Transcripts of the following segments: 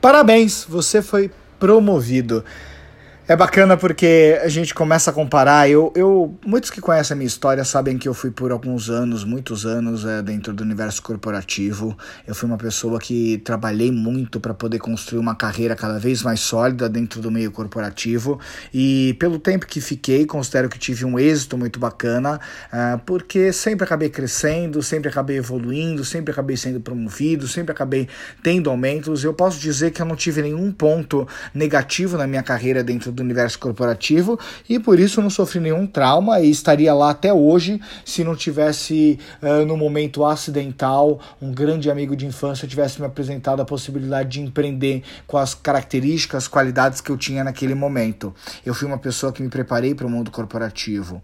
Parabéns, você foi promovido. É bacana porque a gente começa a comparar. Eu, eu, muitos que conhecem a minha história sabem que eu fui por alguns anos, muitos anos, é, dentro do universo corporativo. Eu fui uma pessoa que trabalhei muito para poder construir uma carreira cada vez mais sólida dentro do meio corporativo. E pelo tempo que fiquei, considero que tive um êxito muito bacana, é, porque sempre acabei crescendo, sempre acabei evoluindo, sempre acabei sendo promovido, sempre acabei tendo aumentos. Eu posso dizer que eu não tive nenhum ponto negativo na minha carreira dentro do universo corporativo e por isso não sofri nenhum trauma e estaria lá até hoje se não tivesse, uh, no momento acidental, um grande amigo de infância tivesse me apresentado a possibilidade de empreender com as características, qualidades que eu tinha naquele momento. Eu fui uma pessoa que me preparei para o mundo corporativo,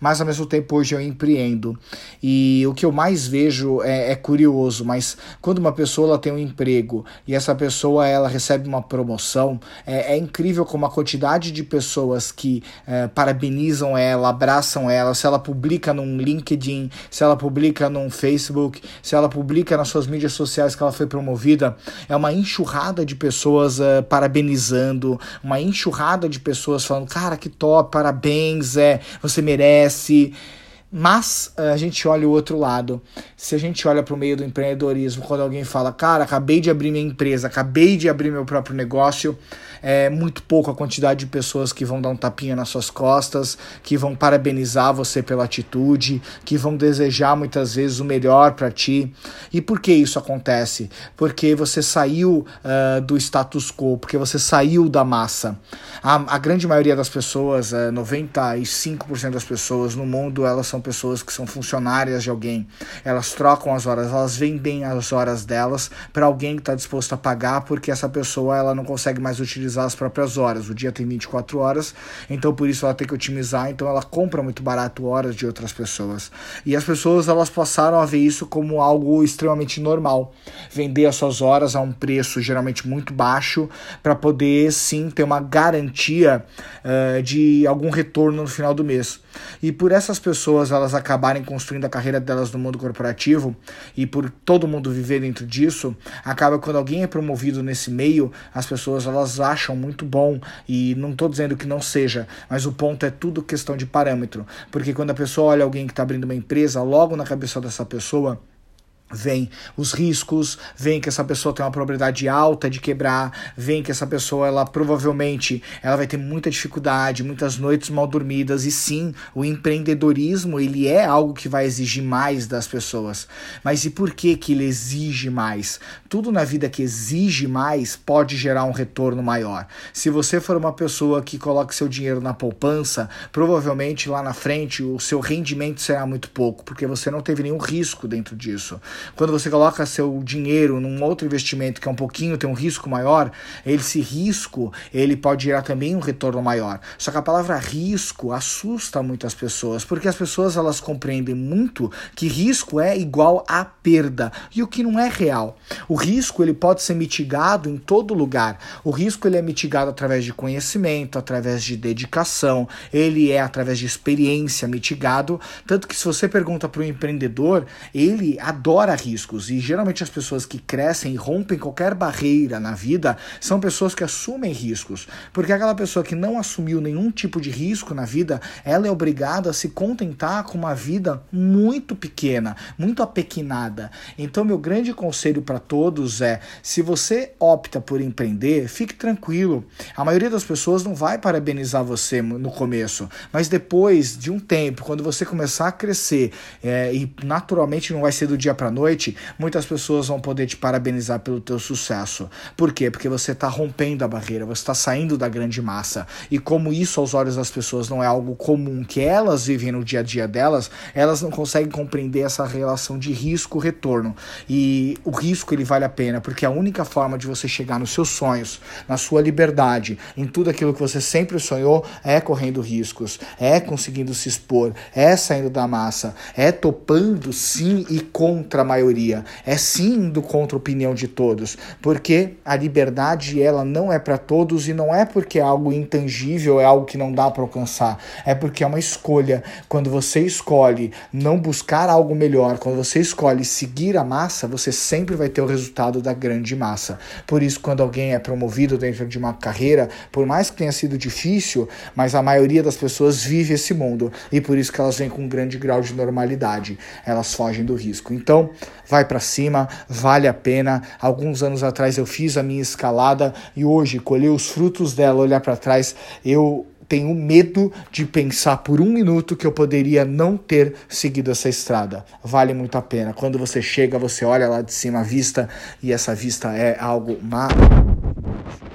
mas ao mesmo tempo hoje eu empreendo e o que eu mais vejo é, é curioso, mas quando uma pessoa ela tem um emprego e essa pessoa ela recebe uma promoção, é, é incrível como a quantidade quantidade de pessoas que é, parabenizam ela, abraçam ela, se ela publica num LinkedIn, se ela publica num Facebook, se ela publica nas suas mídias sociais que ela foi promovida, é uma enxurrada de pessoas é, parabenizando, uma enxurrada de pessoas falando, cara, que top, parabéns, é, você merece. Mas eh, a gente olha o outro lado. Se a gente olha para o meio do empreendedorismo, quando alguém fala, cara, acabei de abrir minha empresa, acabei de abrir meu próprio negócio, é muito pouco a quantidade de pessoas que vão dar um tapinha nas suas costas, que vão parabenizar você pela atitude, que vão desejar muitas vezes o melhor para ti. E por que isso acontece? Porque você saiu uh, do status quo, porque você saiu da massa. A, a grande maioria das pessoas, uh, 95% das pessoas no mundo, elas são pessoas que são funcionárias de alguém. Elas trocam as horas, elas vendem as horas delas para alguém que está disposto a pagar, porque essa pessoa ela não consegue mais utilizar as próprias horas. O dia tem 24 horas, então por isso ela tem que otimizar, então ela compra muito barato horas de outras pessoas. E as pessoas elas passaram a ver isso como algo extremamente normal. Vender as suas horas a um preço geralmente muito baixo para poder sim ter uma garantia uh, de algum retorno no final do mês. E por essas pessoas elas acabarem construindo a carreira delas no mundo corporativo e por todo mundo viver dentro disso, acaba quando alguém é promovido nesse meio, as pessoas elas acham muito bom. E não estou dizendo que não seja, mas o ponto é tudo questão de parâmetro, porque quando a pessoa olha alguém que está abrindo uma empresa, logo na cabeça dessa pessoa vem os riscos, vem que essa pessoa tem uma probabilidade alta de quebrar, vem que essa pessoa ela provavelmente ela vai ter muita dificuldade, muitas noites mal dormidas e sim, o empreendedorismo ele é algo que vai exigir mais das pessoas. Mas e por que que ele exige mais? Tudo na vida que exige mais pode gerar um retorno maior. Se você for uma pessoa que coloca seu dinheiro na poupança, provavelmente lá na frente o seu rendimento será muito pouco, porque você não teve nenhum risco dentro disso. Quando você coloca seu dinheiro num outro investimento que é um pouquinho, tem um risco maior, esse risco ele pode gerar também um retorno maior. Só que a palavra risco assusta muitas pessoas, porque as pessoas elas compreendem muito que risco é igual a perda, e o que não é real. O risco ele pode ser mitigado em todo lugar. O risco ele é mitigado através de conhecimento, através de dedicação, ele é através de experiência mitigado, tanto que se você pergunta para o empreendedor, ele adora riscos e geralmente as pessoas que crescem e rompem qualquer barreira na vida são pessoas que assumem riscos, porque aquela pessoa que não assumiu nenhum tipo de risco na vida, ela é obrigada a se contentar com uma vida muito pequena, muito apequenada. Então meu grande conselho para todos é, se você opta por empreender, fique tranquilo. A maioria das pessoas não vai parabenizar você no começo, mas depois de um tempo, quando você começar a crescer é, e naturalmente não vai ser do dia para noite, muitas pessoas vão poder te parabenizar pelo teu sucesso. Por quê? Porque você está rompendo a barreira, você está saindo da grande massa. E como isso aos olhos das pessoas não é algo comum que elas vivem no dia a dia delas, elas não conseguem compreender essa relação de risco-retorno. E o risco ele vale a pena, porque a única forma de você chegar nos seus sonhos, na sua liberdade, em tudo aquilo que você sempre sonhou, é correndo riscos, é conseguindo se expor, é saindo da massa, é topando sim e contra a maioria, é sim indo contra a opinião de todos, porque a liberdade ela não é para todos e não é porque é algo intangível, é algo que não dá para alcançar, é porque é uma escolha. Quando você escolhe não buscar algo melhor, quando você escolhe seguir a massa, você sempre vai ter o resultado da grande massa. Por isso, quando alguém é promovido dentro de uma carreira, por mais que tenha sido difícil, mas a maioria das pessoas vive esse mundo e por isso que elas vêm com um grande grau de normalidade. Elas fogem do risco. Então, vai para cima, vale a pena. Alguns anos atrás eu fiz a minha escalada e hoje colher os frutos dela, olhar para trás, eu tenho medo de pensar por um minuto que eu poderia não ter seguido essa estrada. Vale muito a pena. Quando você chega, você olha lá de cima a vista e essa vista é algo maravilhoso.